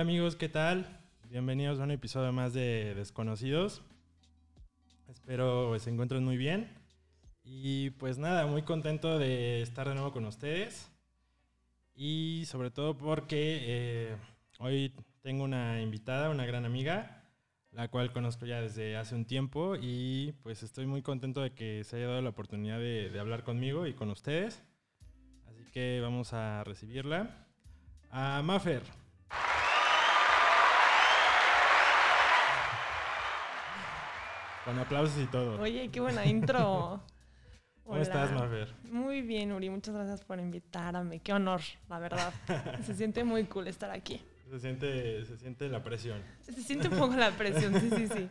Hola amigos, ¿qué tal? Bienvenidos a un episodio más de Desconocidos. Espero se encuentren muy bien. Y pues nada, muy contento de estar de nuevo con ustedes. Y sobre todo porque eh, hoy tengo una invitada, una gran amiga, la cual conozco ya desde hace un tiempo y pues estoy muy contento de que se haya dado la oportunidad de, de hablar conmigo y con ustedes. Así que vamos a recibirla. A Maffer. Con aplausos y todo. Oye, qué buena intro. ¿Cómo estás, Mafer? Muy bien, Uri. Muchas gracias por invitarme. Qué honor, la verdad. Se siente muy cool estar aquí. Se siente, se siente la presión. Se siente un poco la presión, sí, sí, sí.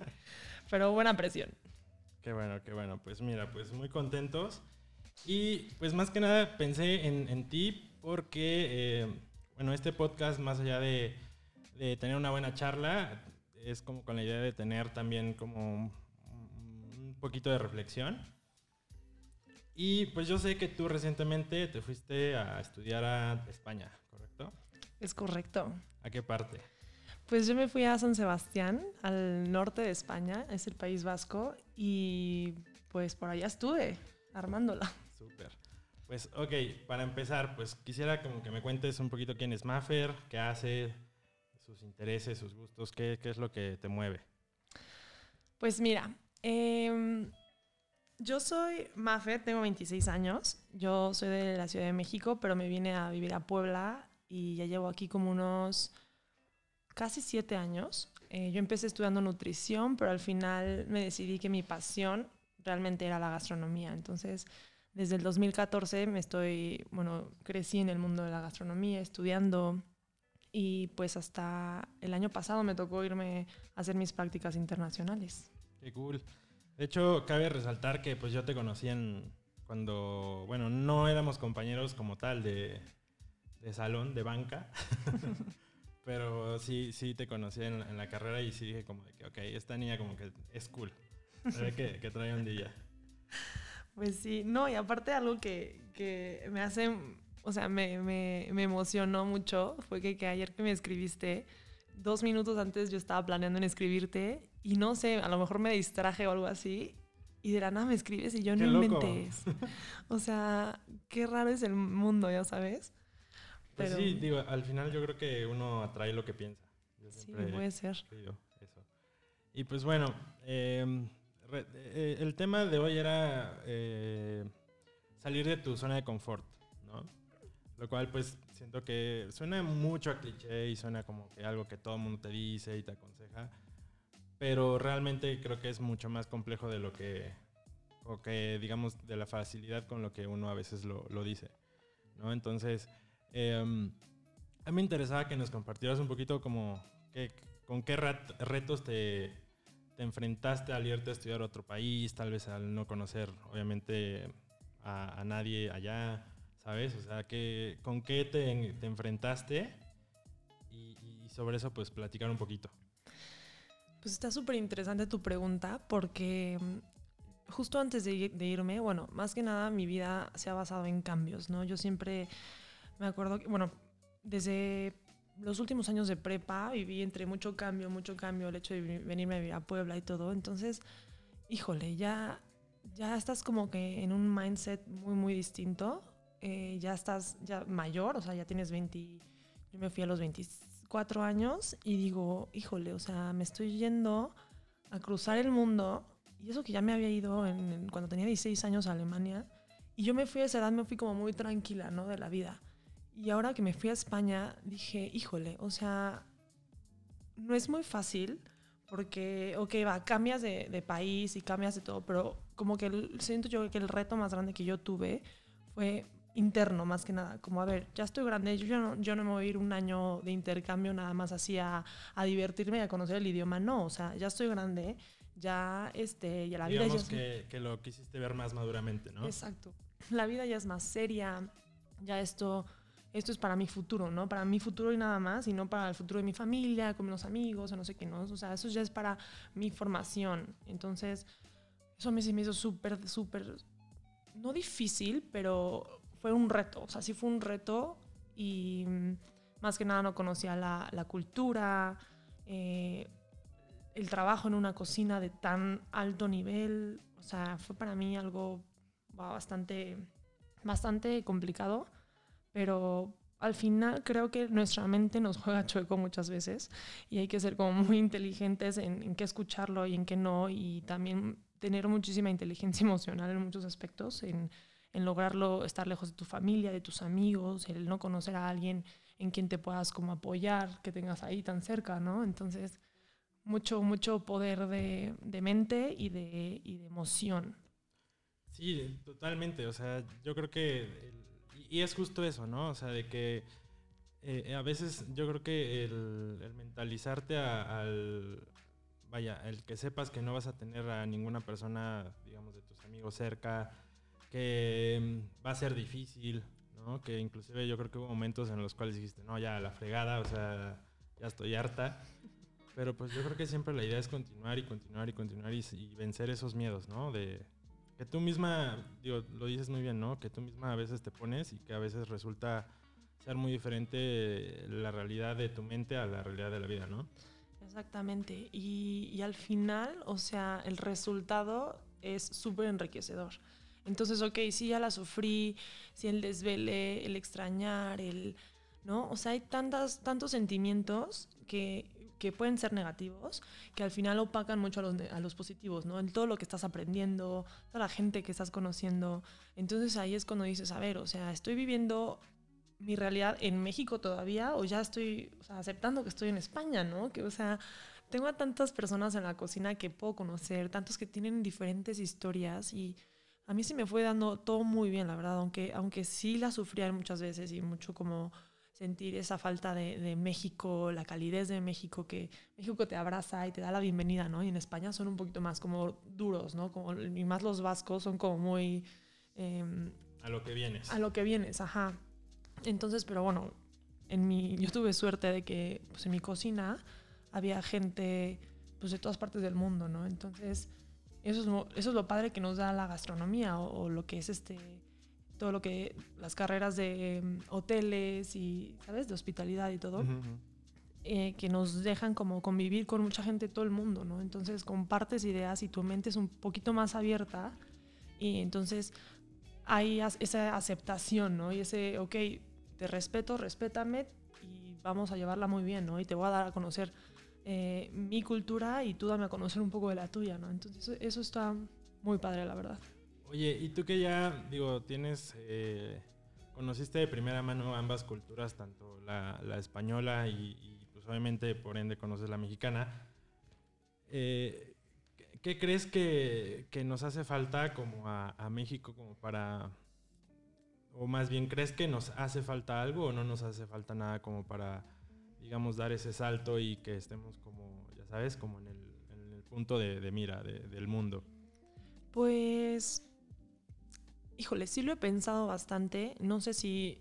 Pero buena presión. Qué bueno, qué bueno. Pues mira, pues muy contentos. Y pues más que nada pensé en, en ti porque, eh, bueno, este podcast, más allá de, de, tener una buena charla, es como con la idea de tener también como poquito de reflexión. Y pues yo sé que tú recientemente te fuiste a estudiar a España, ¿correcto? Es correcto. ¿A qué parte? Pues yo me fui a San Sebastián, al norte de España, es el País Vasco, y pues por allá estuve armándola. Súper. Pues ok, para empezar, pues quisiera como que me cuentes un poquito quién es Maffer, qué hace, sus intereses, sus gustos, qué, qué es lo que te mueve. Pues mira, eh, yo soy Mafer, tengo 26 años. Yo soy de la Ciudad de México, pero me vine a vivir a Puebla y ya llevo aquí como unos casi siete años. Eh, yo empecé estudiando nutrición, pero al final me decidí que mi pasión realmente era la gastronomía. Entonces, desde el 2014 me estoy, bueno, crecí en el mundo de la gastronomía, estudiando y pues hasta el año pasado me tocó irme a hacer mis prácticas internacionales. Qué cool. De hecho, cabe resaltar que pues yo te conocí en cuando, bueno, no éramos compañeros como tal de, salón, de banca, pero sí, sí te conocí en, la carrera y sí dije como que, ok, esta niña como que es cool, ve que, que trae un día. Pues sí, no, y aparte algo que, que me hace, o sea, me, me, me emocionó mucho fue que, que ayer que me escribiste, dos minutos antes yo estaba planeando en escribirte y no sé, a lo mejor me distraje o algo así. Y de la nada me escribes y yo Qué no loco. inventes. O sea, qué raro es el mundo, ya sabes. Pues Pero- sí, digo, al final yo creo que uno atrae lo que piensa. Yo Sí, puede ser. eso. Y pues bueno, eh, re- eh, el tema de hoy era eh, salir de tu zona de confort, ¿no? Lo cual pues siento que suena mucho a cliché y suena como que algo que todo el mundo te dice y te aconseja, pero realmente creo que es mucho más complejo de lo que, o que digamos, de la facilidad con lo que uno a veces lo, lo dice, ¿no? Entonces, eh, a mí me interesaba que nos compartieras un poquito como que, con qué retos te, te enfrentaste al irte a estudiar a otro país, tal vez al no conocer, obviamente, a, a nadie allá, ¿sabes? O sea, que, ¿con qué te, te enfrentaste? Y, sobre eso, pues, platicar un poquito. Pues está súper interesante tu pregunta porque mm, justo antes de, ir- de irme, bueno, más que nada mi vida se ha basado en cambios, ¿no? Yo siempre me acuerdo que, bueno, desde los últimos años de prepa viví entre mucho cambio, mucho cambio, el hecho de venirme a vivir a Puebla y todo. Entonces, híjole, ya, ya estás como que en un mindset muy, muy distinto. Eh, ya estás ya mayor, o sea, ya tienes 20, yo me fui a los 24 años y digo, híjole, o sea, me estoy yendo a cruzar el mundo. Y eso que ya me había ido cuando tenía 16 años a Alemania. Y yo me fui a esa edad, me fui como muy tranquila, ¿no? De la vida. Y ahora que me fui a España, dije, híjole, o sea, no es muy fácil porque, ok, va, cambias de, de país y cambias de todo, pero como que siento yo que el reto más grande que yo tuve fue interno, más que nada. Como, a ver, ya estoy grande, yo ya no, yo no me voy a ir un año de intercambio nada más así a, a divertirme y a conocer el idioma. No, o sea, ya estoy grande, ya, este, ya la vida ya Digamos es- que, que lo quisiste ver más maduramente, ¿no? Exacto. La vida ya es más seria, ya esto, esto es para mi futuro, ¿no? Para mi futuro y nada más, y no para el futuro de mi familia, con los amigos, o no sé qué, ¿no? O sea, eso ya es para mi formación. Entonces, eso a mí se me hizo súper, súper, no difícil, pero fue un reto. O sea, sí fue un reto y más que nada no conocía la, la cultura, eh, el trabajo en una cocina de tan alto nivel. O sea, fue para mí algo bastante, bastante complicado, pero al final creo que nuestra mente nos juega chueco muchas veces y hay que ser como muy inteligentes en, en qué escucharlo y en qué no y también tener muchísima inteligencia emocional en muchos aspectos, en, en lograrlo, estar lejos de tu familia, de tus amigos, el no conocer a alguien en quien te puedas como apoyar, que tengas ahí tan cerca, ¿no? Entonces, mucho, mucho poder de, de mente y de, y de emoción. Sí, totalmente. O sea, yo creo que, y es justo eso, ¿no? O sea, de que eh, a veces yo creo que el, mentalizarte al, vaya, el que sepas que no vas a tener a ninguna persona, digamos, de tus amigos cerca, que mm, va a ser difícil, ¿no? Que inclusive yo creo que hubo momentos en los cuales dijiste, no, ya la fregada, o sea, ya estoy harta. Pero pues yo creo que siempre la idea es continuar y continuar y continuar y, y vencer esos miedos, ¿no? De que tú misma, digo, lo dices muy bien, ¿no? Que tú misma a veces te pones y que a veces resulta ser muy diferente la realidad de tu mente a la realidad de la vida, ¿no? Exactamente. Y, y al final, o sea, el resultado es súper enriquecedor. Entonces, ok, sí, ya la sufrí, sí, el desvele, el extrañar, el, ¿no? O sea, hay tantas, tantos sentimientos que, que pueden ser negativos, que al final opacan mucho a los, a los positivos, ¿no? En todo lo que estás aprendiendo, toda la gente que estás conociendo. Entonces ahí es cuando dices, a ver, o sea, estoy viviendo mi realidad en México todavía o ya estoy o sea, aceptando que estoy en España, ¿no? Que, o sea, tengo a tantas personas en la cocina que puedo conocer, tantos que tienen diferentes historias y a mí se me fue dando todo muy bien, la verdad, aunque, aunque sí la sufría muchas veces y mucho como sentir esa falta de, de México, la calidez de México, que México te abraza y te da la bienvenida, ¿no? Y en España son un poquito más como duros, ¿no? Como, y más los vascos son como muy... em, A lo que vienes. a lo que vienes, ajá. Entonces, pero bueno, en mi, yo tuve suerte de que pues, en mi cocina había gente pues, de todas partes del mundo, ¿no? Entonces, eso es, lo- eso es lo padre que nos da la gastronomía o, o lo que es este todo lo que las carreras de em, hoteles y sabes de hospitalidad y todo eh, que nos dejan como convivir con mucha gente de todo el mundo, ¿no? Entonces compartes ideas y tu mente es un poquito más abierta y entonces hay esa aceptación, ¿no? Y ese, ok, te respeto, respétame y vamos a llevarla muy bien, ¿no? Y te voy a dar a conocer eh, mi cultura y tú dame a conocer un poco de la tuya, ¿no? Entonces eso, está muy padre, la verdad. Oye, y tú que ya, digo, tienes, eh, conociste de primera mano ambas culturas, tanto la, la española y, y, pues obviamente por ende conoces la mexicana, eh, ¿qué- ¿qué crees que, que nos hace falta como a, a México como para, o más bien, ¿crees que nos hace falta algo o no nos hace falta nada como para, digamos, dar ese salto y que estemos como, ya sabes, como en el, en el punto de, de mira de- del mundo? Pues, híjole, sí lo he pensado bastante. No sé si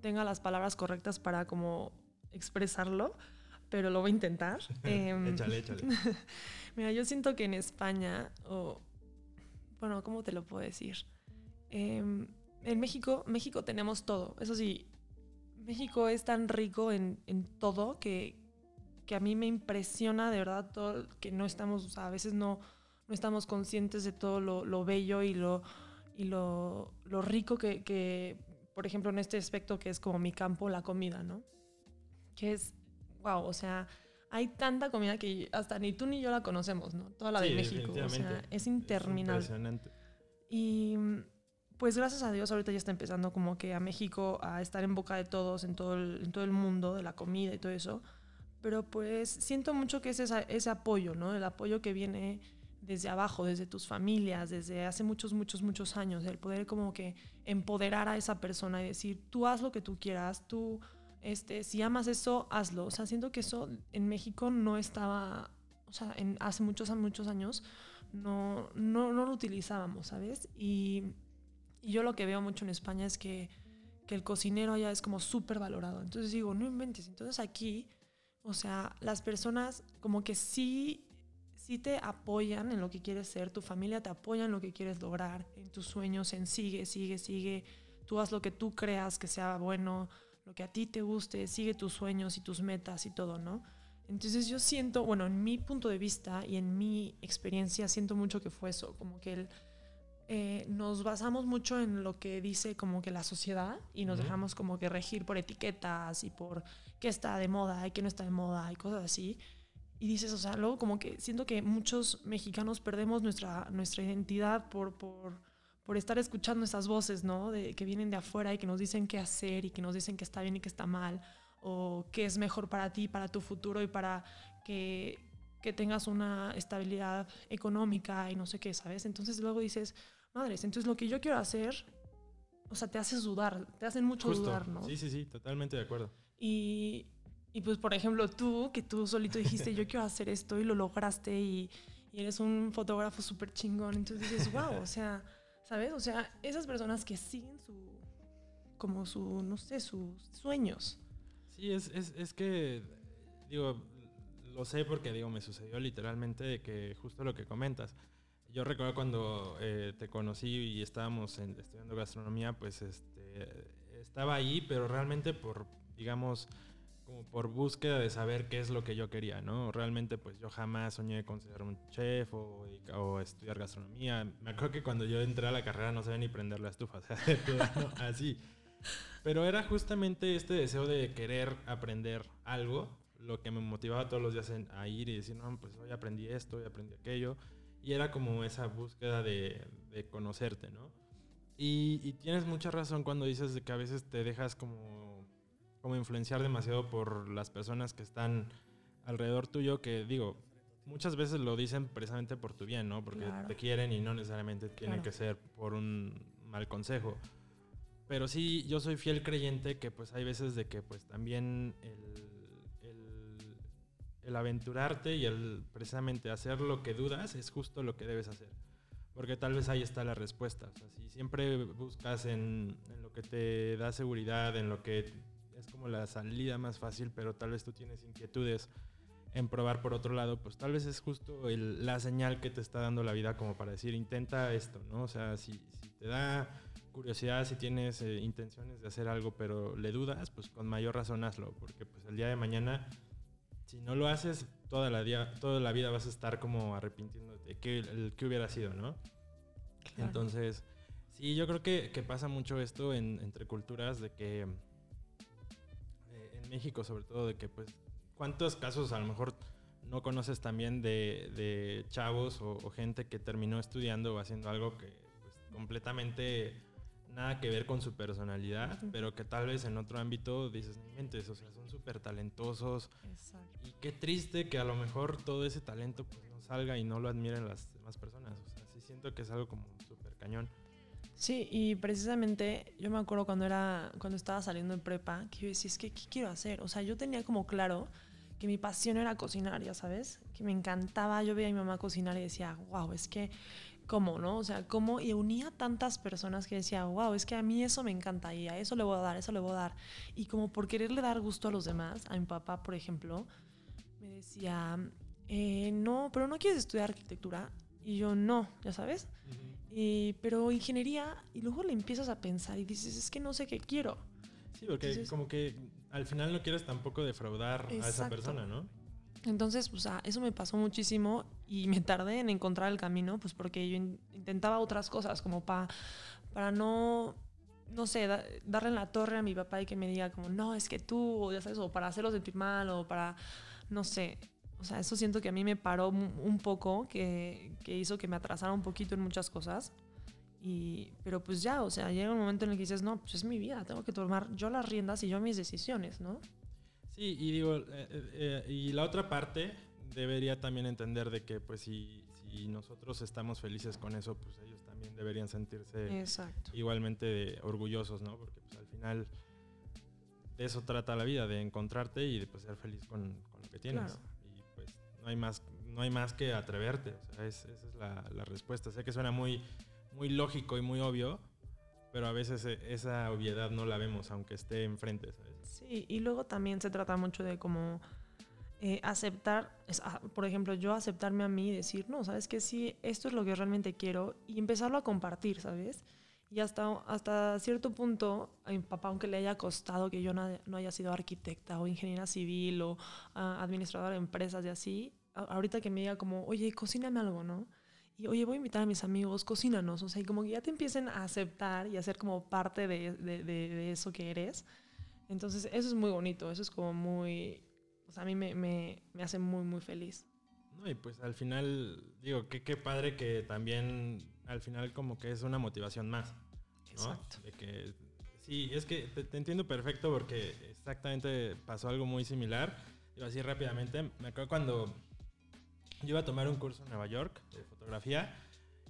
tenga las palabras correctas para como expresarlo, pero lo voy a intentar. Em, échale, échale. Mira, yo siento que en España, o bueno, ¿cómo te lo puedo decir? Em, en México, México tenemos todo. Eso sí, México es tan rico en, en todo que, que a mí me impresiona de verdad todo que no estamos, o sea, a veces no, no estamos conscientes de todo lo, lo bello y lo, y lo, lo rico que, que, por ejemplo, en este aspecto que es como mi campo, la comida, ¿no? Que es, wow, o sea, hay tanta comida que hasta ni tú ni yo la conocemos, ¿no? Toda la de Sí, México, o sea, es interminable. impresionante. Y pues gracias a Dios ahorita ya está empezando como que a México a estar en boca de todos, en todo el, en todo el mundo, de la comida y todo eso. Pero pues siento mucho que es esa- ese apoyo, ¿no? El apoyo que viene desde abajo, desde tus familias, desde hace muchos, muchos, muchos años. El poder como que empoderar a esa persona y decir, tú haz lo que tú quieras, tú, este, si amas eso, hazlo. O sea, siento que eso en México no estaba, o sea, en, hace muchos, muchos años no, no, no lo utilizábamos, ¿sabes? Y, y yo lo que veo mucho en España es que, que el cocinero allá es como súper valorado. Entonces digo, no inventes. Entonces aquí, o sea, las personas como que sí, sí te apoyan en lo que quieres ser, tu familia te apoya en lo que quieres lograr, en tus sueños, en sigue, sigue, sigue, tú haz lo que tú creas que sea bueno, lo que a ti te guste, sigue tus sueños y tus metas y todo, ¿no? Entonces yo siento, bueno, en mi punto de vista y en mi experiencia, siento mucho que fue eso, como que el, eh, nos basamos mucho en lo que dice como que la sociedad y nos dejamos como que regir por etiquetas y por qué está de moda y qué no está de moda y cosas así. Y dices, o sea, luego como que siento que muchos mexicanos perdemos nuestra, nuestra identidad por, por, por estar escuchando esas voces, ¿no? De, que vienen de afuera y que nos dicen qué hacer y que nos dicen que está bien y que está mal o qué es mejor para ti, para tu futuro y para que, que tengas una estabilidad económica y no sé qué, ¿sabes? Entonces luego dices, madres, entonces lo que yo quiero hacer, o sea, te haces dudar, te hacen mucho dudar, ¿no? Sí, sí, sí, totalmente de acuerdo. Y, y pues, por ejemplo, tú, que tú solito dijiste, yo quiero hacer esto y lo lograste y, y eres un fotógrafo súper chingón, entonces dices, wow, o sea, ¿sabes? O sea, esas personas que siguen su, como su, no sé, sus sueños Sí, es, es, es que, digo, lo sé porque, digo, me sucedió literalmente de que justo lo que comentas. Yo recuerdo cuando eh, te conocí y estábamos estudiando gastronomía, pues este, estaba ahí, pero realmente por, digamos, como por búsqueda de saber qué es lo que yo quería, ¿no? Realmente, pues yo jamás soñé con ser un chef o, o estudiar gastronomía. Me acuerdo que cuando yo entré a la carrera no sabía ni prender la estufa, o sea, así. Pero era justamente este deseo de querer aprender algo lo que me motivaba todos los días a ir y decir, no, pues hoy aprendí esto, hoy aprendí aquello. Y era como esa búsqueda de, conocerte, ¿no? Y, tienes mucha razón cuando dices de que a veces te dejas como, como influenciar demasiado por las personas que están alrededor tuyo, que digo, muchas veces lo dicen precisamente por tu bien, ¿no? Porque te quieren y no necesariamente tiene que ser por un mal consejo. Pero sí, yo soy fiel creyente que pues hay veces de que pues también el, el, aventurarte y el precisamente hacer lo que dudas es justo lo que debes hacer. Porque tal vez ahí está la respuesta. O si siempre buscas en, lo que te da seguridad, en lo que es como la salida más fácil, pero tal vez tú tienes inquietudes en probar por otro lado, pues tal vez es justo el, la señal que te está dando la vida como para decir, intenta esto, ¿no? O sea, si, si te da curiosidad, si tienes eh, intenciones de hacer algo, pero le dudas, pues con mayor razón hazlo, porque pues el día de mañana, si no lo haces, toda la, día, toda la vida vas a estar como arrepintiéndote que el que hubiera sido, ¿no? Entonces, sí, yo creo que, que pasa mucho esto en, entre culturas de que eh, en México sobre todo de que pues cuántos casos a lo mejor no conoces también de, de chavos o, o, gente que terminó estudiando o haciendo algo que pues, completamente nada que ver con su personalidad, pero que tal vez en otro ámbito dices, no mentes, o sea, son súper talentosos. Y qué triste que a lo mejor todo ese talento pues no salga y no lo admiren las demás personas. O sea, sí siento que es algo como súper cañón. Sí, y precisamente yo me acuerdo cuando era, cuando estaba saliendo de prepa, que yo decía, es que, ¿qué quiero hacer? O sea, yo tenía como claro que mi pasión era cocinar, ya sabes, que me encantaba, yo veía a mi mamá cocinar y decía, wow, es que cómo, ¿no? O sea, cómo y unía tantas personas que decía, wow, es que a mí eso me encanta y a eso le voy a dar, eso le voy a dar. Y como por quererle dar gusto a los demás, a mi papá, por ejemplo, me decía, eh, no, pero no quieres estudiar arquitectura. Y yo, no, ya sabes. y, pero ingeniería, y luego le empiezas a pensar y dices, es que no sé qué quiero. Sí, porque como que al final no quieres tampoco defraudar a esa persona, ¿no? Entonces, pues, eso me pasó muchísimo y me tardé en encontrar el camino, pues porque yo intentaba otras cosas, como para para no, no sé, darle en la torre a mi papá y que me diga como, no, es que tú, o ya sabes, o para hacerlo sentir mal, o para, no sé. O sea, eso siento que a mí me paró un poco, que, que hizo que me atrasara un poquito en muchas cosas. Y, pero pues ya, o sea, llega un momento en el que dices, no, pues es mi vida, tengo que tomar yo las riendas y yo mis decisiones, ¿no? Sí, y digo, eh, eh, eh, y la otra parte debería también entender de que pues si, si, nosotros estamos felices con eso, pues ellos también deberían sentirse igualmente orgullosos, ¿no? Porque pues al final de eso trata la vida, de encontrarte y de pues, ser feliz con, con lo que tienes. Y pues no hay más, no hay más que atreverte, o sea, esa es la, la respuesta. Sé que suena muy, muy lógico y muy obvio, pero a veces eh, esa obviedad no la vemos, aunque esté enfrente. Sí, y luego también se trata mucho de como eh, aceptar, ah, por ejemplo, yo aceptarme a mí y decir, no, sabes que sí, esto es lo que realmente quiero y empezarlo a compartir, ¿sabes? Y hasta, hasta cierto punto, a mi papá, aunque le haya costado que yo no, haya sido arquitecta o ingeniera civil o ah, administradora de empresas y así, ahorita que me diga como, oye, cocíname algo, ¿no? Y oye, voy a invitar a mis amigos, cocínanos. O sea, y como que ya te empiecen a aceptar y a ser como parte de, de, de- de eso que eres. Entonces, eso es muy bonito, eso es como muy... Sea, a mí me, me, me hace muy, muy feliz. No, y pues al final, digo, qué, qué padre que también al final como que es una motivación más. ¿no? Exacto. De que, sí, es que te, te entiendo perfecto porque exactamente pasó algo muy similar. Digo así rápidamente, me acuerdo cuando yo iba a tomar un curso en Nueva York de fotografía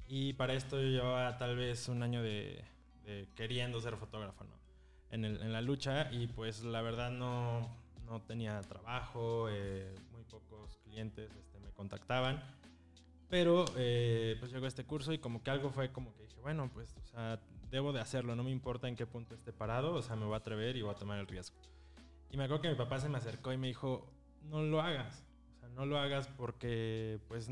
y para esto yo llevaba tal vez un año de, de queriendo ser fotógrafo, ¿no? En, el- en la lucha y pues la verdad no, no tenía trabajo, eh, muy pocos clientes este, me contactaban. Pero eh, pues llegó este curso y como que algo fue como que dije, bueno, pues, o sea, debo de hacerlo, no me importa en qué punto esté parado, o sea, me voy a atrever y voy a tomar el riesgo. Y me acuerdo que mi papá se me acercó y me dijo, no lo hagas, o sea, no lo hagas porque, pues,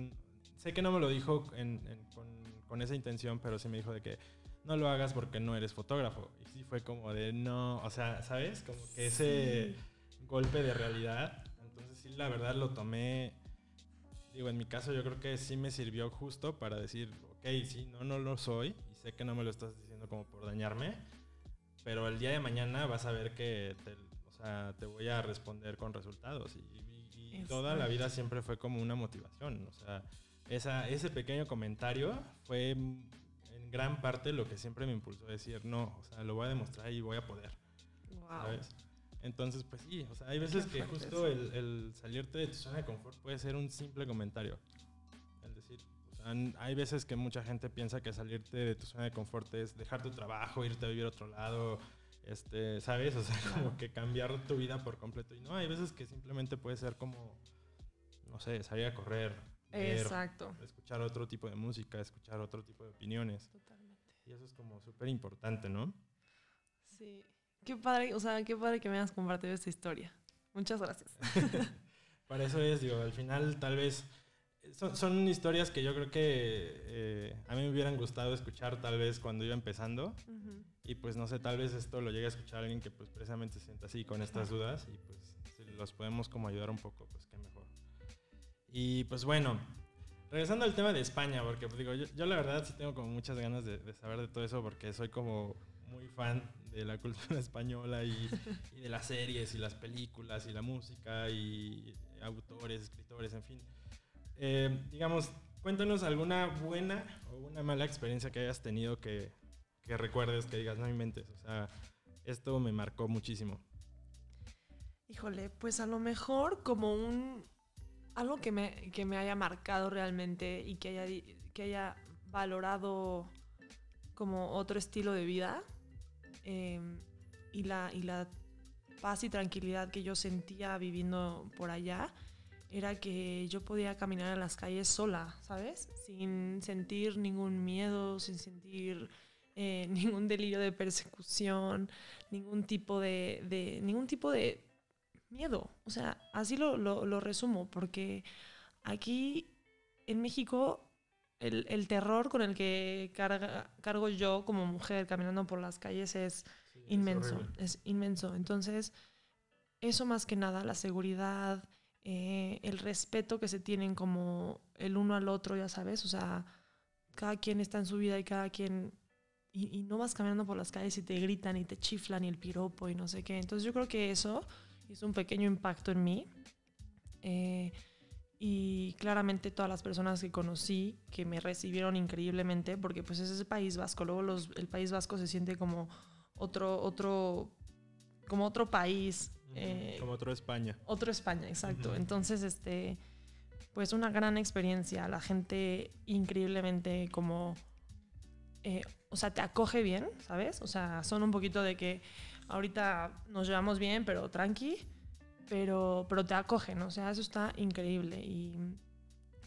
sé que no me lo dijo en- en- con, con esa intención, pero sí me dijo de que no lo hagas porque no eres fotógrafo. Y sí fue como de, no, o sea, ¿sabes? Como que ese golpe de realidad. Entonces sí, la verdad lo tomé Digo, en mi caso yo creo que sí me sirvió justo para decir, ok, sí, no, no lo soy y sé que no me lo estás diciendo como por dañarme, pero el día de mañana vas a ver que te, o sea, te voy a responder con resultados y, y- y toda la vida siempre fue como una motivación, o sea, esa, ese pequeño comentario fue en gran parte lo que siempre me impulsó a decir, no, o sea, lo voy a demostrar y voy a poder. Wow. ¿sabes? Entonces, pues sí, o sea, hay veces que justo el, el salirte de tu zona de confort puede ser un simple comentario. Es decir, o sea, hay veces que mucha gente piensa que salirte de tu zona de confort es dejar tu trabajo, irte a vivir a otro lado, este, ¿sabes? O sea, como que cambiar tu vida por completo. Y no, hay veces que simplemente puede ser como, no sé, salir a correr, leer, Exacto. escuchar otro tipo de música, escuchar otro tipo de opiniones. Totalmente. Y eso es como súper importante, ¿no? Sí. Qué padre, o sea, qué padre que me hayas compartido esta historia. Muchas gracias. Para eso es, digo, al final tal vez eh, son, son historias que yo creo que eh, a mí me hubieran gustado escuchar tal vez cuando iba empezando Ujú. y pues no sé, tal vez esto lo llegue a escuchar alguien que pues precisamente se sienta así con estas dudas y pues si los podemos como ayudar un poco, pues qué mejor. Y pues bueno, regresando al tema de España, porque pues, digo, yo, yo la verdad sí tengo como muchas ganas de, de saber de todo eso porque soy como muy fan de la cultura española y, y de las series y las películas y la música y autores, escritores, en fin. Eh, digamos, cuéntanos alguna buena o una mala experiencia que hayas tenido que, que recuerdes, que digas, no inventes, o sea, esto me marcó muchísimo. Híjole, pues a lo mejor como un algo que me, que me haya marcado realmente y que haya, que haya valorado como otro estilo de vida eh, y, la, y la paz y tranquilidad que yo sentía viviendo por allá era que yo podía caminar en las calles sola, ¿sabes? Sin sentir ningún miedo, sin sentir eh, ningún delirio de persecución, ningún tipo de, ningún tipo de miedo. O sea, así lo- lo resumo, porque aquí en México el, el terror con el que carga- cargo yo como mujer caminando por las calles es inmenso, es, inmenso. Entonces, eso más que nada, la seguridad, eh, el respeto que se tienen como el uno al otro, ya sabes, o sea, cada quien está en su vida y cada quien... Y, y no vas caminando por las calles y te gritan y te chiflan y el piropo y no sé qué. Entonces yo creo que eso hizo un pequeño impacto en mí. Eh, y claramente todas las personas que conocí que me recibieron increíblemente, porque pues es ese País Vasco, luego los, el País Vasco se siente como otro, otro, como otro país, eh, Como otro España. otro España, exacto. Entonces, este, pues una gran experiencia, la gente increíblemente como, eh, o sea, te acoge bien, ¿sabes? O sea, son un poquito de que ahorita nos llevamos bien, pero tranqui, pero, pero te acogen, o sea, eso está increíble. Y,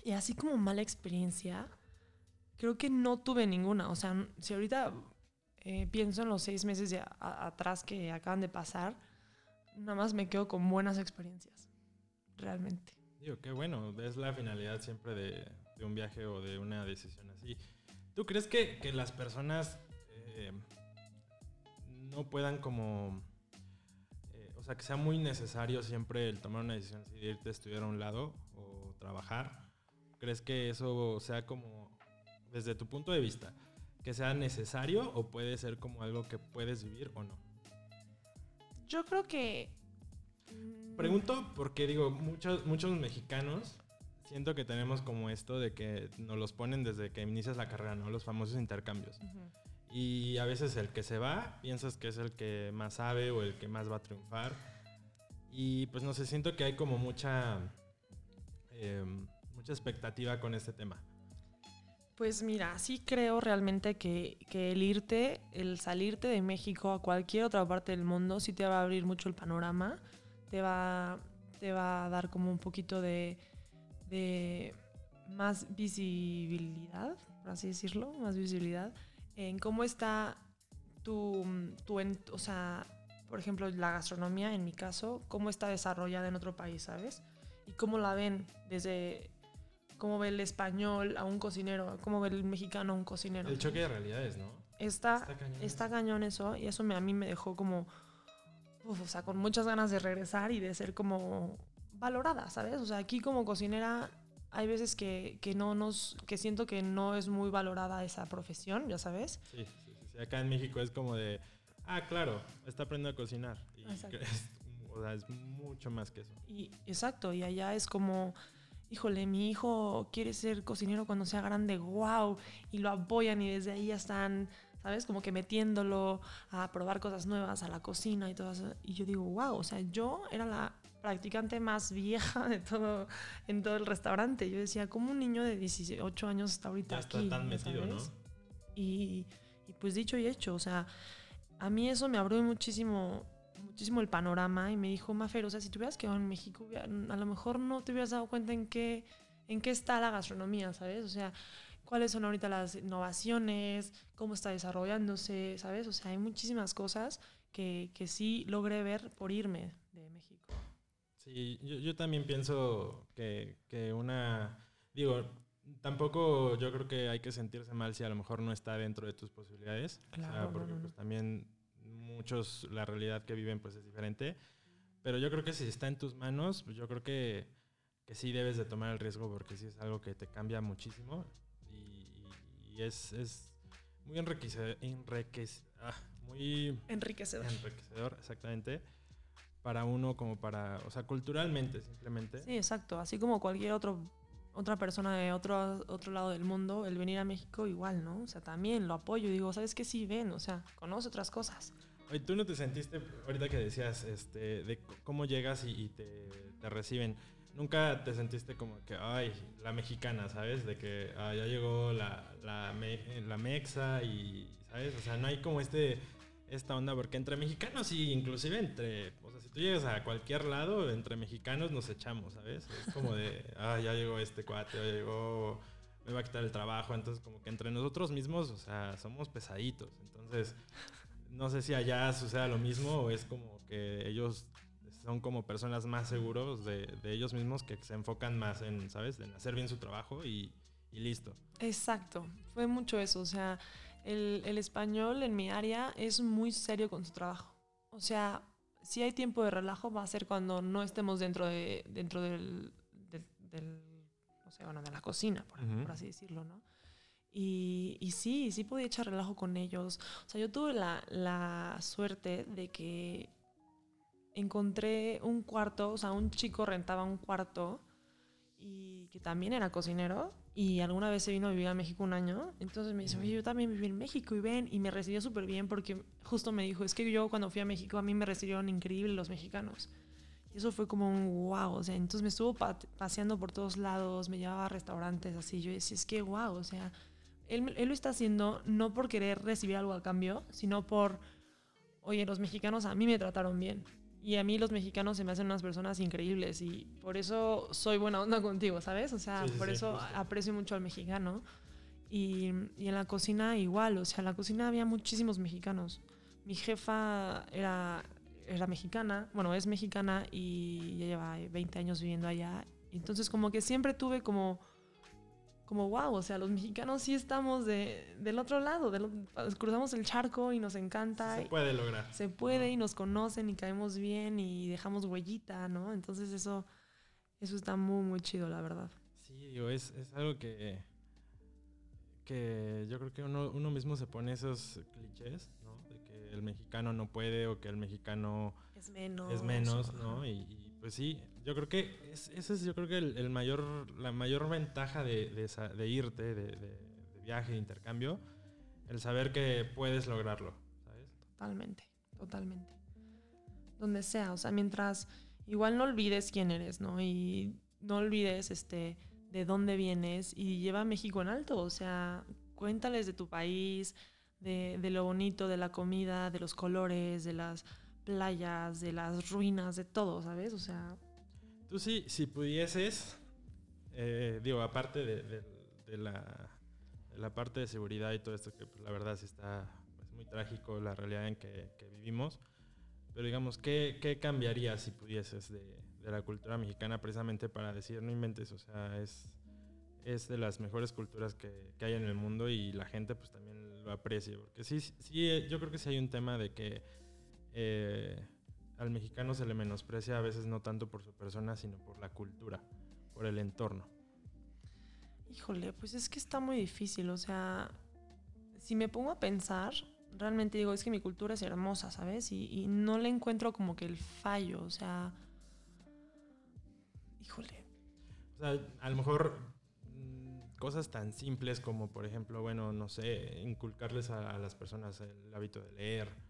y así como mala experiencia, creo que no tuve ninguna. O sea, si ahorita eh, pienso en los seis meses de atrás que acaban de pasar, nada más me quedo con buenas experiencias, realmente. Digo, qué bueno, es la finalidad siempre de, de un viaje o de una decisión así. ¿Tú crees que, que las personas eh, no puedan como... o sea, que sea muy necesario siempre el tomar una decisión si irte a estudiar a un lado o trabajar. ¿Crees que eso sea como, desde tu punto de vista, que sea necesario o puede ser como algo que puedes vivir o no? Yo creo que... mm, Pregunto porque digo, muchos, muchos mexicanos siento que tenemos como esto de que nos los ponen desde que inicias la carrera, ¿no? Los famosos intercambios. Y a veces el que se va, piensas que es el que más sabe o el que más va a triunfar. Y pues no sé, siento que hay como mucha, eh, mucha expectativa con este tema. Pues mira, sí creo realmente que, que el irte, el salirte de México a cualquier otra parte del mundo, sí te va a abrir mucho el panorama, te va, te va a dar como un poquito de, de más visibilidad, por así decirlo, más visibilidad en cómo está tu, tu en- o sea, por ejemplo, la gastronomía, en mi caso, cómo está desarrollada en otro país, ¿sabes? Y cómo la ven desde cómo ve el español a un cocinero, cómo ve el mexicano a un cocinero. El choque de realidades, ¿no? Está, Está cañón. está cañón eso y eso me, a mí me dejó como, uf, o sea, con muchas ganas de regresar y de ser como valorada, ¿sabes? O sea, aquí como cocinera hay veces que, que no nos, que siento que no es muy valorada esa profesión, ya sabes. Sí, sí, sí. Acá en México es como de, ah, claro, está aprendiendo a cocinar. Y Exacto. es, o sea, es mucho más que eso. Y exacto, y allá es como, híjole, mi hijo quiere ser cocinero cuando sea grande, wow, y lo apoyan y desde ahí ya están, ¿sabes? Como que metiéndolo a probar cosas nuevas, a la cocina y todo eso. Y yo digo, wow, o sea, yo era la practicante más vieja de todo, en todo el restaurante. Yo decía, ¿cómo un niño de 18 años está ahorita Ya está aquí? tan ¿ya metido, ¿no? Y, y pues dicho y hecho, o sea, a mí eso me abrió muchísimo, muchísimo el panorama y me dijo, Mafer, o sea, si te hubieras quedado en México, a lo mejor no te hubieras dado cuenta en qué, en qué está la gastronomía, ¿sabes? O sea, cuáles son ahorita las innovaciones, cómo está desarrollándose, ¿sabes? O sea, hay muchísimas cosas que, que sí logré ver por irme de México. Sí, yo, yo también pienso que, que una, digo, tampoco yo creo que hay que sentirse mal si a lo mejor no está dentro de tus posibilidades. O sea, Claro, porque pues también muchos, la realidad que viven pues es diferente. Pero yo creo que si está en tus manos, pues yo creo que, que sí debes de tomar el riesgo porque sí es algo que te cambia muchísimo y, y es, es muy enriquecedor, muy Enriquecedor. enriquecedor, exactamente, para uno como para, o sea, culturalmente simplemente. Sí, exacto. Así como cualquier otro, otra persona de otro, otro lado del mundo, el venir a México igual, ¿no? O sea, también lo apoyo. Digo, ¿sabes qué? Sí, ven, o sea, conoce otras cosas. Oye, ¿tú no te sentiste, ahorita que decías, este, de cómo llegas y, y te, te reciben, nunca te sentiste como que, ay, la mexicana, ¿sabes? De que ah, ya llegó la, la, me- la mexa y, ¿sabes? O sea, no hay como este, esta onda, porque entre mexicanos y inclusive entre, o sea, si tú llegas a cualquier lado, entre mexicanos nos echamos, ¿sabes? Es como de, ah, ya llegó este cuate, ya llegó, me va a quitar el trabajo, entonces como que entre nosotros mismos, o sea, somos pesaditos, entonces... No sé si allá suceda lo mismo o es como que ellos son como personas más seguros de, de ellos mismos que se enfocan más en, ¿sabes? En hacer bien su trabajo y, y listo. Exacto. Fue mucho eso. O sea, el, el español en mi área es muy serio con su trabajo. O sea, si hay tiempo de relajo, va a ser cuando no estemos dentro, de, dentro del, del, del- bueno, de la cocina, por así decirlo, ¿no? Y, y sí, sí podía echar relajo con ellos. O sea, yo tuve la, la suerte de que encontré un cuarto, o sea, un chico rentaba un cuarto y que también era cocinero y alguna vez se vino a vivir a México un año. Entonces me dice, oye, yo también viví en México y ven, y me recibió súper bien porque justo me dijo, es que yo cuando fui a México a mí me recibieron increíble los mexicanos. Y eso fue como un wow, o sea, entonces me estuvo pa- paseando por todos lados, me llevaba a restaurantes así, yo decía, es que wow, o sea, él, él lo está haciendo no por querer recibir algo a cambio, sino por, oye, los mexicanos a mí me trataron bien. Y a mí los mexicanos se me hacen unas personas increíbles y por eso soy buena onda contigo, ¿sabes? O sea, Sí, por sí, eso aprecio mucho al mexicano. Y, y en la cocina igual, o sea, en la cocina había muchísimos mexicanos. Mi jefa era, era mexicana, bueno, es mexicana y ya lleva 20 años viviendo allá. Entonces como que siempre tuve como, como wow, o sea, los mexicanos sí estamos de, del otro lado, cruzamos el charco y nos encanta. Se puede lograr. Se puede y nos conocen y caemos bien y dejamos huellita, ¿no? Entonces eso, eso está muy, muy chido, la verdad. Sí, digo, es, es algo que, que yo creo que uno, uno mismo se pone esos clichés, ¿no? De que el mexicano no puede o que el mexicano es menos, es menos ¿no? Y, pues sí, yo creo que es, ese es yo creo que el, mayor, la mayor ventaja de, de, irte, de, de, viaje, de intercambio, el saber que puedes lograrlo, ¿sabes? Totalmente, totalmente. Donde sea, o sea, mientras igual no olvides quién eres, ¿no? Y no olvides este de dónde vienes y lleva a México en alto, o sea, cuéntales de tu país, de, de lo bonito, de la comida, de los colores, de las playas, de las ruinas, de todo, ¿sabes? O sea... Tú sí, si pudieses, eh, digo, aparte de, la, la, parte de seguridad y todo esto, que pues, la verdad sí está pues, muy trágico la realidad en que, vivimos, pero digamos, ¿qué, ¿qué, cambiaría si pudieses de, de, la cultura mexicana precisamente para decir, no inventes, o sea, es, es de las mejores culturas que, que hay en el mundo y la gente pues también lo aprecia, porque sí, sí, yo creo que sí hay un tema de que eh, al mexicano se le menosprecia a veces no tanto por su persona, sino por la cultura, por el entorno. Híjole, pues es que está muy difícil, o sea, si me pongo a pensar, realmente digo, es que mi cultura es hermosa, ¿sabes? Y, no le encuentro como que el fallo, o sea, híjole. O sea, a lo mejor mm, cosas tan simples como, por ejemplo, bueno, no sé, inculcarles a las personas el hábito de leer,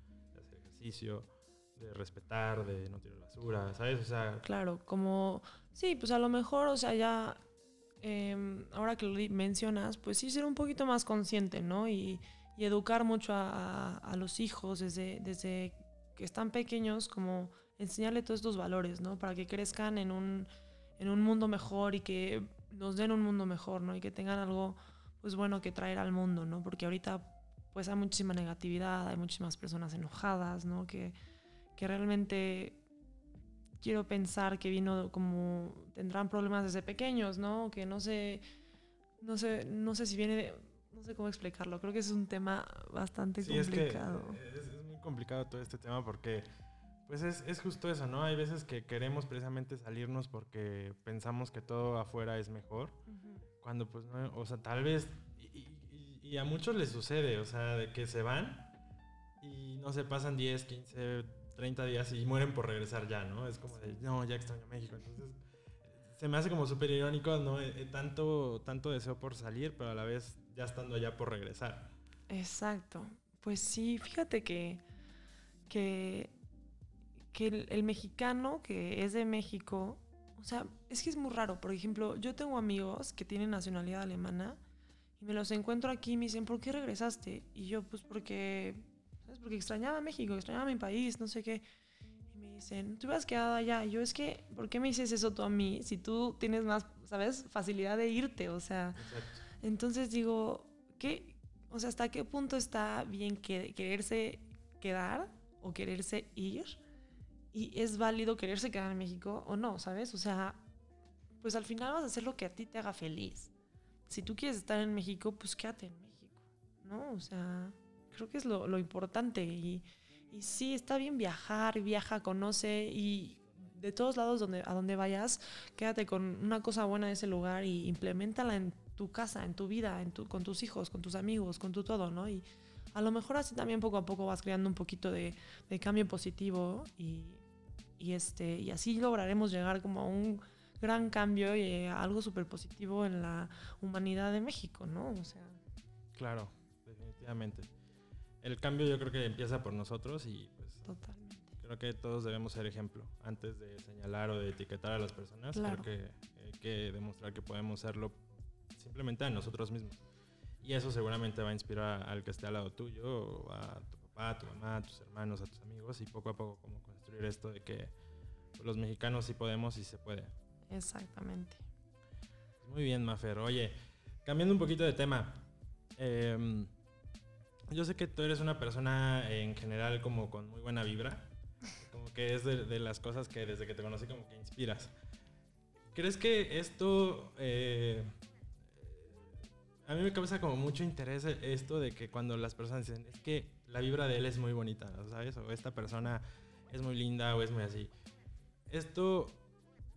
de respetar, de no tirar basura, ¿sabes? O sea... Claro, como... Sí, pues a lo mejor, o sea, ya... Em, ahora que lo mencionas, pues sí ser un poquito más consciente, ¿no? Y, educar mucho a, los hijos desde, desde que están pequeños, como enseñarle todos estos valores, ¿no? Para que crezcan en un, en un mundo mejor y que nos den un mundo mejor, ¿no? Y que tengan algo, pues bueno, que traer al mundo, ¿no? Porque ahorita pues hay muchísima negatividad, hay muchísimas personas enojadas, ¿no? Que, que realmente quiero pensar que vino como tendrán problemas desde pequeños, ¿no? Que no sé, no sé, no sé si viene de, no sé cómo explicarlo. Creo que es un tema bastante complicado. Es, es, muy complicado todo este tema porque, pues es, es, justo eso, ¿no? Hay veces que queremos precisamente salirnos porque pensamos que todo afuera es mejor, cuando pues no, o sea, tal vez y a muchos les sucede, o sea, de que se van y no se pasan 10, 15, 30 días y mueren por regresar ya, ¿no? Es como de, no, ya extraño México. Entonces, se me hace como súper irónico, ¿no? Eh, eh, tanto, tanto deseo por salir, pero a la vez ya estando allá por regresar. Exacto. Pues sí, fíjate que, que, que el, el mexicano que es de México, o sea, es que es muy raro. Por ejemplo, yo tengo amigos que tienen nacionalidad alemana y me los encuentro aquí y me dicen, ¿por qué regresaste? Y yo, pues porque, ¿sabes? Porque extrañaba México, extrañaba mi país, no sé qué. Y me dicen, tú has quedado allá. Y yo, es que, ¿por qué me dices eso tú a mí? Si tú tienes más, ¿sabes? Facilidad de irte, o sea. Entonces digo, ¿qué? O sea, ¿hasta qué punto está bien que, quererse quedar o quererse ir? Y es válido quererse quedar en México o no, ¿sabes? O sea, pues al final vas a hacer lo que a ti te haga feliz si tú quieres estar en México, pues quédate en México, ¿no? O sea, creo que es lo, importante. Y, y, sí, está bien viajar, viaja, conoce y de todos lados donde, a donde vayas, quédate con una cosa buena de ese lugar y implementala en tu casa, en tu vida, en tu, con tus hijos, con tus amigos, con tu todo, ¿no? Y a lo mejor así también poco a poco vas creando un poquito de, de cambio positivo y, y, este, y así lograremos llegar como a un gran cambio y eh, algo súper positivo en la humanidad de México, ¿no? O sea. Claro, definitivamente. El cambio yo creo que empieza por nosotros y pues. Totalmente. Creo que todos debemos ser ejemplo. Antes de señalar o de etiquetar a las personas, creo que hay que demostrar que podemos serlo simplemente a nosotros mismos. Y eso seguramente va a inspirar al que esté al lado tuyo, a tu papá, a tu mamá, a tus hermanos, a tus amigos y poco a poco como construir esto de que los mexicanos sí podemos y se puede. Exactamente. Muy bien, Mafer. Oye, cambiando un poquito de tema. Em, yo sé que tú eres una persona en general como con muy buena vibra. Como que es de, las cosas que desde que te conocí como que inspiras. ¿Crees que esto eh, a mí me causa como mucho interés esto de que cuando las personas dicen, es que la vibra de él es muy bonita, ¿sabes? O esta persona es muy linda o es muy así. ¿Esto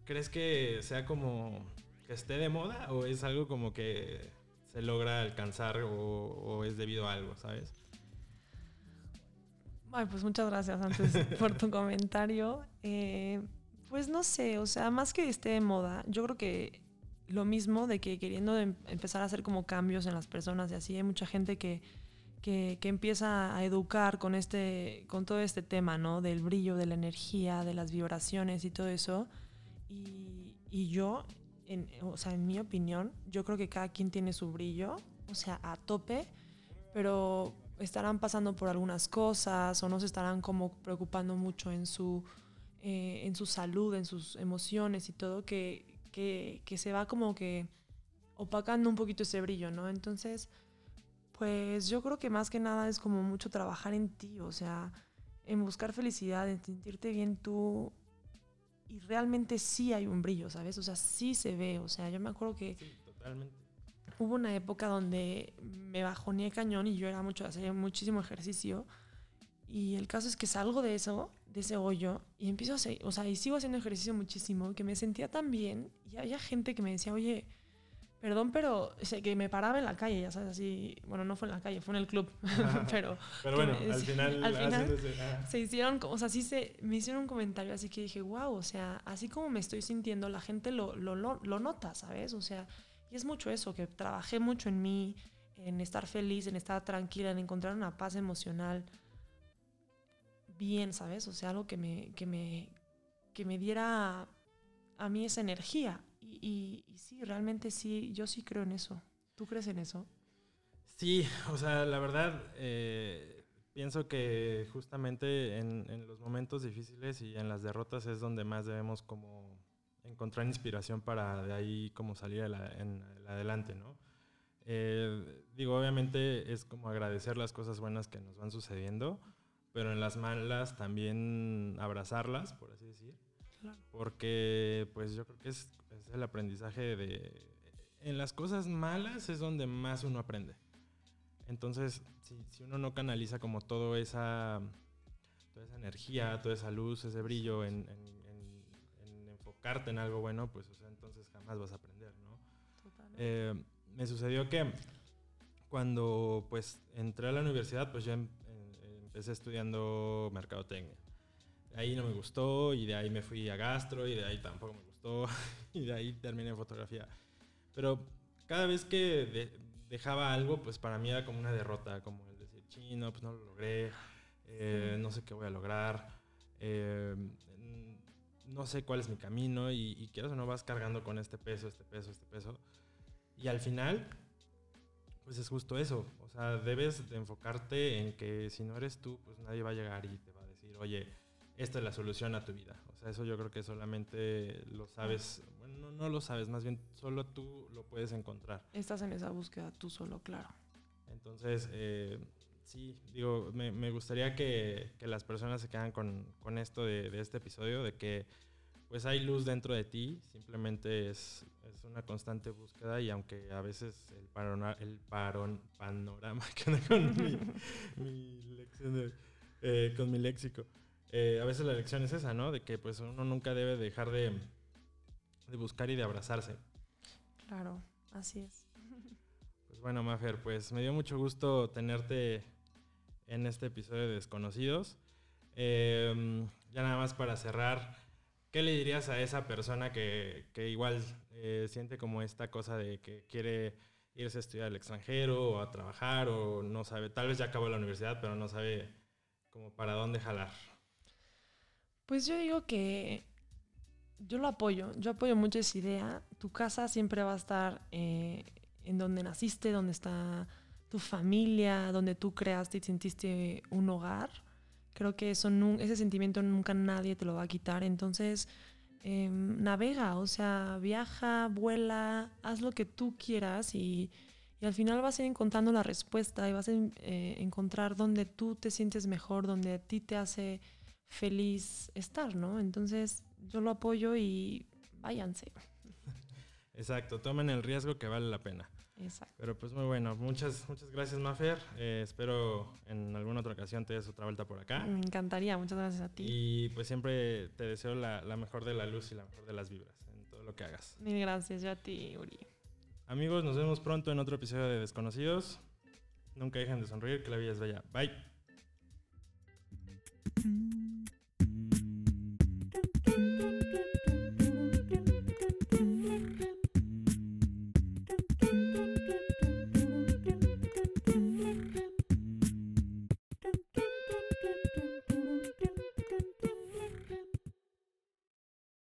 crees que sea como que esté de moda o es algo como que se logra alcanzar o, es debido a algo, ¿sabes? Ay, pues muchas gracias antes por tu comentario. Eh, pues no sé, o sea, más que esté de moda, yo creo que lo mismo de que queriendo em, empezar a hacer como cambios en las personas y así hay mucha gente que, que, empieza a educar con, este, con todo este tema, ¿no? Del brillo, de la energía, de las vibraciones y todo eso. Y, yo, en, o sea, en mi opinión, yo creo que cada quien tiene su brillo, o sea, a tope, pero estarán pasando por algunas cosas o no se estarán como preocupando mucho en su, eh, en su salud, en sus emociones y todo, que, que, se va como que opacando un poquito ese brillo, ¿no? Entonces, pues yo creo que más que nada es como mucho trabajar en ti, o sea, en buscar felicidad, en sentirte bien tú. Y realmente sí hay un brillo, ¿sabes? O sea, sí se ve. O sea, yo me acuerdo que. Sí, totalmente. Hubo una época donde me bajoné cañón y yo era mucho, hacía muchísimo ejercicio. Y el caso es que salgo de eso, de ese hoyo, y empiezo a hacer, o sea, y sigo haciendo ejercicio muchísimo, que me sentía tan bien, y había gente que me decía, oye, perdón, pero o que me paraba en la calle, ya sabes, así, bueno, no fue en la calle, fue en el club, pero... pero bueno, al final, al final se hicieron, o sea, sí se, me hicieron un comentario así que dije, wow, o sea, así como me estoy sintiendo, la gente lo, lo, lo, lo nota, ¿sabes? O sea, y es mucho eso, que trabajé mucho en mí, en estar feliz, en estar tranquila, en encontrar una paz emocional, bien, ¿sabes? O sea, algo que me, que me, que me diera a mí esa energía. Y, sí, realmente sí, yo sí creo en eso. ¿Tú crees en eso? Sí, o sea, la verdad, eh, pienso que justamente en, los momentos difíciles y en las derrotas es donde más debemos como encontrar inspiración para de ahí como salir en, adelante, ¿no? Eh, digo, obviamente es como agradecer las cosas buenas que nos van sucediendo, pero en las malas también abrazarlas, por así decir. Porque pues yo creo que es, el aprendizaje de... En las cosas malas es donde más uno aprende. Entonces, si, si uno no canaliza como todo esa, toda esa energía, toda esa luz, ese brillo en, enfocarte en algo bueno, pues o sea, entonces jamás vas a aprender, ¿no? Eh, me sucedió que cuando pues entré a la universidad, pues ya empecé estudiando mercadotecnia. Ahí no me gustó y de ahí me fui a gastro y de ahí tampoco me gustó y de ahí terminé en fotografía. Pero cada vez que dejaba algo, pues para mí era como una derrota, como el decir, chino, pues no lo logré, eh, no sé qué voy a lograr, eh, no sé cuál es mi camino y, y quieras o no vas cargando con este peso, este peso, este peso. Y al final pues es justo eso. O sea, debes de enfocarte en que si no eres tú, pues nadie va a llegar y te va a decir, oye, esta es la solución a tu vida. O sea, eso yo creo que solamente lo sabes, bueno, no, lo sabes, más bien solo tú lo puedes encontrar. Estás en esa búsqueda tú solo, claro. Entonces, eh, sí, digo, me, gustaría que, las personas se quedan con, esto de, de este episodio, de que pues hay luz dentro de ti, simplemente es, es una constante búsqueda y aunque a veces el, parona, el parón, panorama que con mi, mi eh, con mi léxico, eh, a veces la lección es esa, ¿no? De que pues uno nunca debe dejar de, de buscar y de abrazarse. Claro, así es. Pues bueno, Mafer, pues me dio mucho gusto tenerte en este episodio de Desconocidos. Em, ya nada más para cerrar, ¿Qué le dirías a esa persona que, que igual eh, siente como esta cosa de que quiere irse a estudiar al extranjero o a trabajar o no sabe, tal vez ya acabó la universidad, pero no sabe como para dónde jalar? Pues yo digo que yo lo apoyo, yo apoyo mucho esa idea. Tu casa siempre va a estar eh, en donde naciste, donde está tu familia, donde tú creaste y sentiste un hogar. Creo que eso, ese sentimiento nunca nadie te lo va a quitar. Entonces, em, navega, o sea, viaja, vuela, haz lo que tú quieras y, al final vas a ir encontrando la respuesta y vas a eh, encontrar donde tú te sientes mejor, donde a ti te hace feliz estar, ¿no? Entonces, yo lo apoyo y váyanse. Exacto, tomen el riesgo que vale la pena. Exacto. Pero pues muy bueno. Muchas, muchas gracias, Mafer. Eh, espero en alguna otra ocasión te des otra vuelta por acá. Me encantaría, muchas gracias a ti. Y pues siempre te deseo la, la mejor de la luz y la mejor de las vibras en todo lo que hagas. Mil gracias, yo a ti, Uri. Amigos, nos vemos pronto en otro episodio de Desconocidos. Nunca dejen de sonreír, que la vida es bella. Bye.